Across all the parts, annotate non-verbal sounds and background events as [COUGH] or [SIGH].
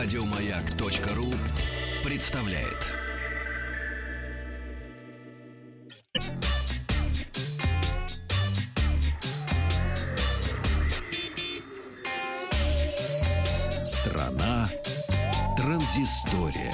Радиомаяк.ру представляет. Страна транзистория.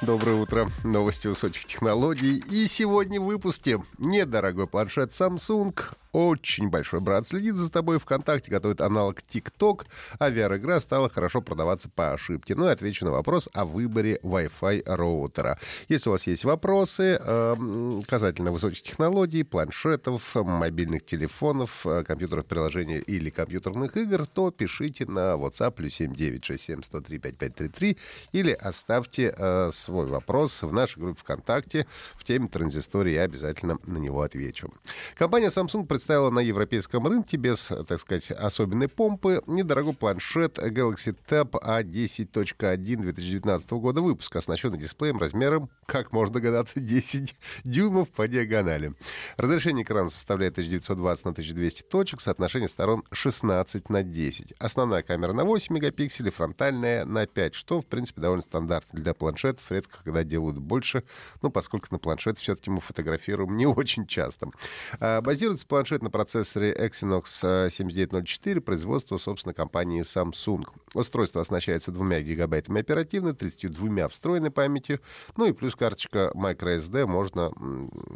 Доброе утро. Новости высоких технологий. И сегодня в выпуске недорогой планшет Samsung, очень большой брат следит за тобой. ВКонтакте готовит аналог ТикТок, а VR-игра стала хорошо продаваться по ошибке. Ну и отвечу на вопрос о выборе Wi-Fi роутера. Если у вас есть вопросы э, касательно высоких технологий, планшетов, мобильных телефонов, э, компьютерных приложений или компьютерных игр, то пишите на WhatsApp плюс 7967 103 5533 или оставьте э, свой вопрос в нашей группе ВКонтакте в теме транзистории, я обязательно на него отвечу. Компания Samsung представила на европейском рынке без, так сказать, особенной помпы недорогой планшет Galaxy Tab A10.1 2019 года выпуска, оснащенный дисплеем размером, как можно догадаться, 10 дюймов по диагонали. Разрешение экрана составляет 1920 на 1200 точек, соотношение сторон 16 на 10. Основная камера на 8 мегапикселей, фронтальная на 5, что, в принципе, довольно стандартно для планшетов. Редко когда делают больше, ну, поскольку на планшет все-таки мы фотографируем не очень часто. А, базируется планшет планшет на процессоре Exynos 7904 э, производства, собственно, компании Samsung. Устройство оснащается 2 гигабайтами оперативной, 32 встроенной памятью, ну и плюс карточка microSD можно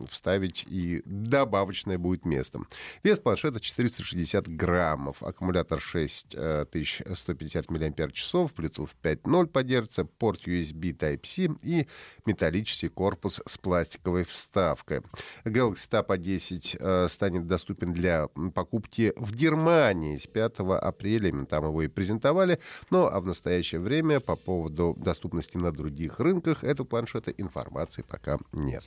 вставить и добавочное будет место. Вес планшета 460 граммов, аккумулятор 6150 мАч, Bluetooth 5.0 поддерживается, порт USB Type-C и металлический корпус с пластиковой вставкой. Galaxy Tab A10 э, станет доступен доступен для покупки в Германии с 5 апреля. Там его и презентовали. Но а в настоящее время по поводу доступности на других рынках этого планшета информации пока нет.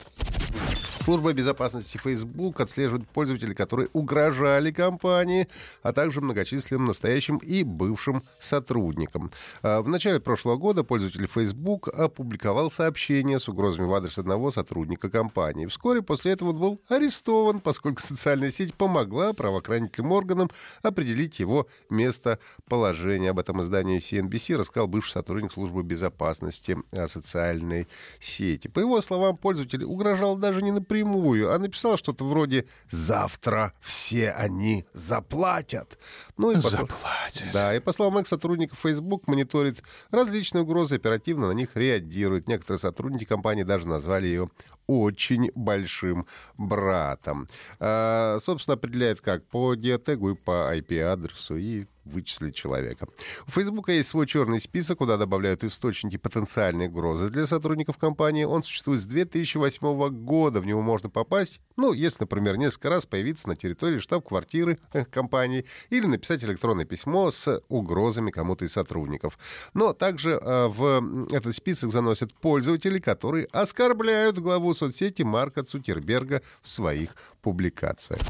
Служба безопасности Facebook отслеживает пользователей, которые угрожали компании, а также многочисленным настоящим и бывшим сотрудникам. А, в начале прошлого года пользователь Facebook опубликовал сообщение с угрозами в адрес одного сотрудника компании. Вскоре после этого он был арестован, поскольку социальная сеть помогла правоохранительным органам определить его местоположение. Об этом изданию CNBC рассказал бывший сотрудник службы безопасности а, социальной сети. По его словам, пользователь угрожал даже не напрямую, напрямую, а написал что-то вроде «Завтра все они заплатят». Ну, и по, заплатят. Да, и по словам экс-сотрудников Facebook, мониторит различные угрозы, оперативно на них реагирует. Некоторые сотрудники компании даже назвали ее очень большим братом. А, собственно, определяет как по диатегу и по IP-адресу и вычислить человека. У Фейсбука есть свой черный список, куда добавляют источники потенциальной угрозы для сотрудников компании. Он существует с 2008 года. В него можно попасть, ну, если, например, несколько раз появиться на территории штаб-квартиры э, компании или написать электронное письмо с угрозами кому-то из сотрудников. Но также э, в этот список заносят пользователи, которые оскорбляют главу соцсети Марка Цукерберга в своих публикациях.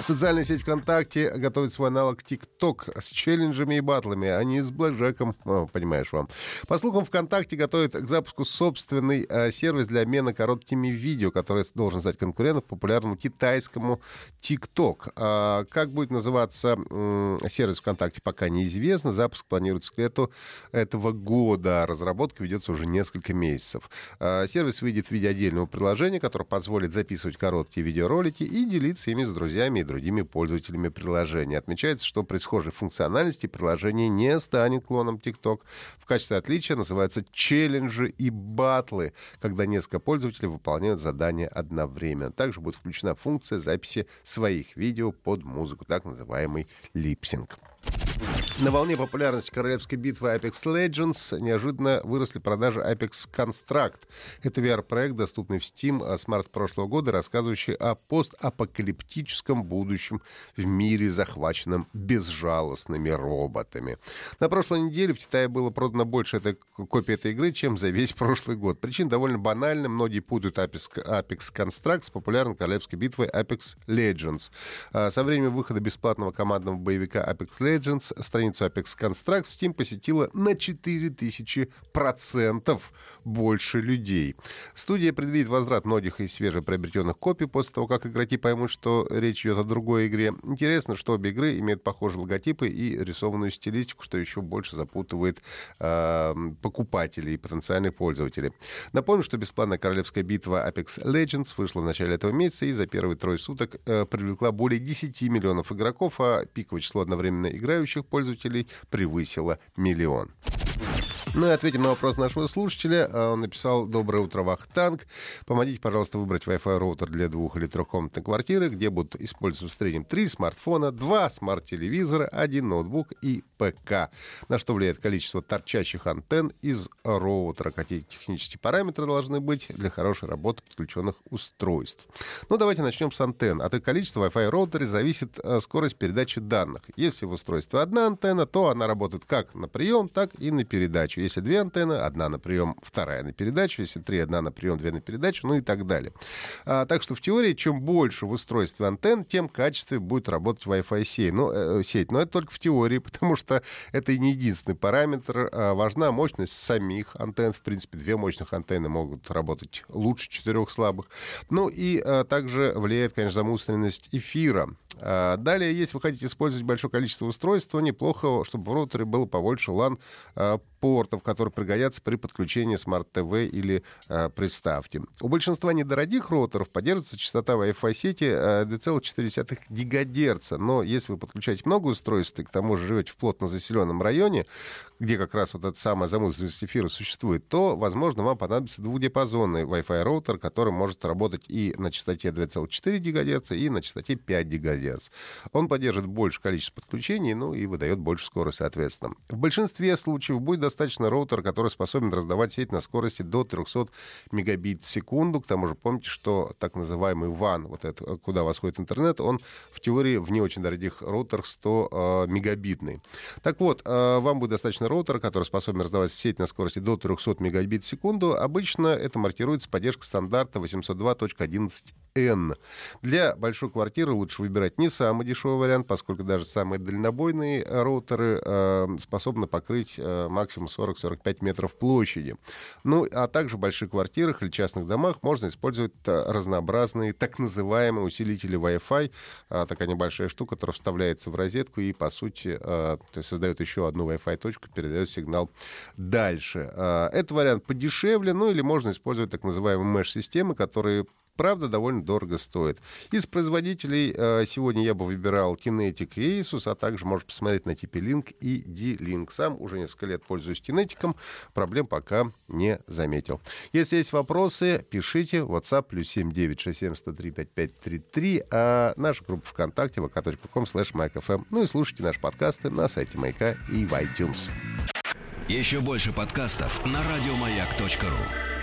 Социальная сеть ВКонтакте готовит свой аналог ТикТок с челленджами и батлами, а не с блэкджеком, О, понимаешь вам. По слухам, ВКонтакте готовит к запуску собственный э, сервис для обмена короткими видео, который должен стать конкурентом популярному китайскому ТикТок. А как будет называться э, сервис ВКонтакте, пока неизвестно. Запуск планируется к лету этого года. Разработка ведется уже несколько месяцев. А сервис выйдет в виде отдельного приложения, которое позволит записывать короткие видеоролики и делиться ими с друзьями и другими пользователями приложения. Отмечается, что при схожей функциональности приложение не станет клоном TikTok. В качестве отличия называются челленджи и батлы, когда несколько пользователей выполняют задания одновременно. Также будет включена функция записи своих видео под музыку, так называемый липсинг. На волне популярности королевской битвы Apex Legends неожиданно выросли продажи Apex Construct. Это VR-проект, доступный в Steam с марта прошлого года, рассказывающий о постапокалиптическом будущем в мире, захваченном безжалостными роботами. На прошлой неделе в Китае было продано больше этой копий этой игры, чем за весь прошлый год. Причина довольно банальна. Многие путают Apex, Apex Construct с популярной королевской битвой Apex Legends. А со времени выхода бесплатного командного боевика Apex Legends страницу Apex Construct в Steam посетило на 4000% больше людей. Студия предвидит возврат многих из свежеприобретенных копий после того, как игроки поймут, что речь идет о другой игре. Интересно, что обе игры имеют похожие логотипы и рисованную стилистику, что еще больше запутывает э, покупателей и потенциальных пользователей. Напомню, что бесплатная королевская битва Apex Legends вышла в начале этого месяца и за первые трое суток э, привлекла более 10 миллионов игроков, а пиковое число одновременно играющих пользователей превысило миллион. Ну и ответим на вопрос нашего слушателя. А, он написал «Доброе утро, Вахтанг. Помогите, пожалуйста, выбрать Wi-Fi роутер для двух- или трехкомнатной квартиры, где будут использоваться в среднем три смартфона, два смарт-телевизора, один ноутбук и ПК. На что влияет количество торчащих антенн из роутера. Какие технические параметры должны быть для хорошей работы подключенных устройств. Ну, давайте начнем с антенн. От их количества Wi-Fi роутере зависит а, скорость передачи данных. Если в устройстве одна антенна, то она работает как на прием, так и на передачу. Если две антенны, одна на прием, вторая на передачу. Если три, одна на прием, две на передачу, ну и так далее. А, так что в теории, чем больше в устройстве антенн, тем качественнее будет работать Wi-Fi сеть. Ну, э, сеть. Но это только в теории, [LAUGHS] потому что это не единственный параметр. А, важна мощность самих антенн. В принципе, две мощных антенны могут работать лучше четырех слабых. Ну и а, также влияет, конечно, замусоренность эфира. А, далее, если вы хотите использовать большое количество устройств, то неплохо, чтобы в роутере было побольше LAN а, портов, которые пригодятся при подключении смарт-ТВ или э, приставки. У большинства недорогих роутеров поддерживается частота Wi-Fi сети э, 2,4 ГГц, но если вы подключаете много устройств и к тому же живете в плотно заселенном районе, где как раз вот эта самая замусоренность эфира существует, то, возможно, вам понадобится двухдиапазонный Wi-Fi роутер, который может работать и на частоте 2,4 ГГц, и на частоте 5 ГГц. Он поддержит больше количество подключений, ну и выдает больше скорость, соответственно. В большинстве случаев будет достаточно роутер, который способен раздавать сеть на скорости до 300 мегабит в секунду. К тому же помните, что так называемый WAN, вот это, куда восходит интернет, он в теории в не очень дорогих роутерах 100 э, мегабитный. Так вот, э, вам будет достаточно роутера, который способен раздавать сеть на скорости до 300 мегабит в секунду. Обычно это маркируется поддержка стандарта 802.11 N. Для большой квартиры лучше выбирать не самый дешевый вариант, поскольку даже самые дальнобойные роутеры э, способны покрыть э, максимум 40-45 метров площади. Ну, а также в больших квартирах или частных домах можно использовать э, разнообразные так называемые усилители Wi-Fi. Э, такая небольшая штука, которая вставляется в розетку и, по сути, э, создает еще одну Wi-Fi точку, передает сигнал дальше. Э, это вариант подешевле, ну или можно использовать так называемые mesh-системы, которые правда, довольно дорого стоит. Из производителей э, сегодня я бы выбирал Kinetic и Asus, а также можешь посмотреть на TP-Link и D-Link. Сам уже несколько лет пользуюсь Kinetic, проблем пока не заметил. Если есть вопросы, пишите. WhatsApp плюс 7967 а наша группа ВКонтакте vk.com slash MyFM. Ну и слушайте наши подкасты на сайте Майка и в iTunes. Еще больше подкастов на радиомаяк.ру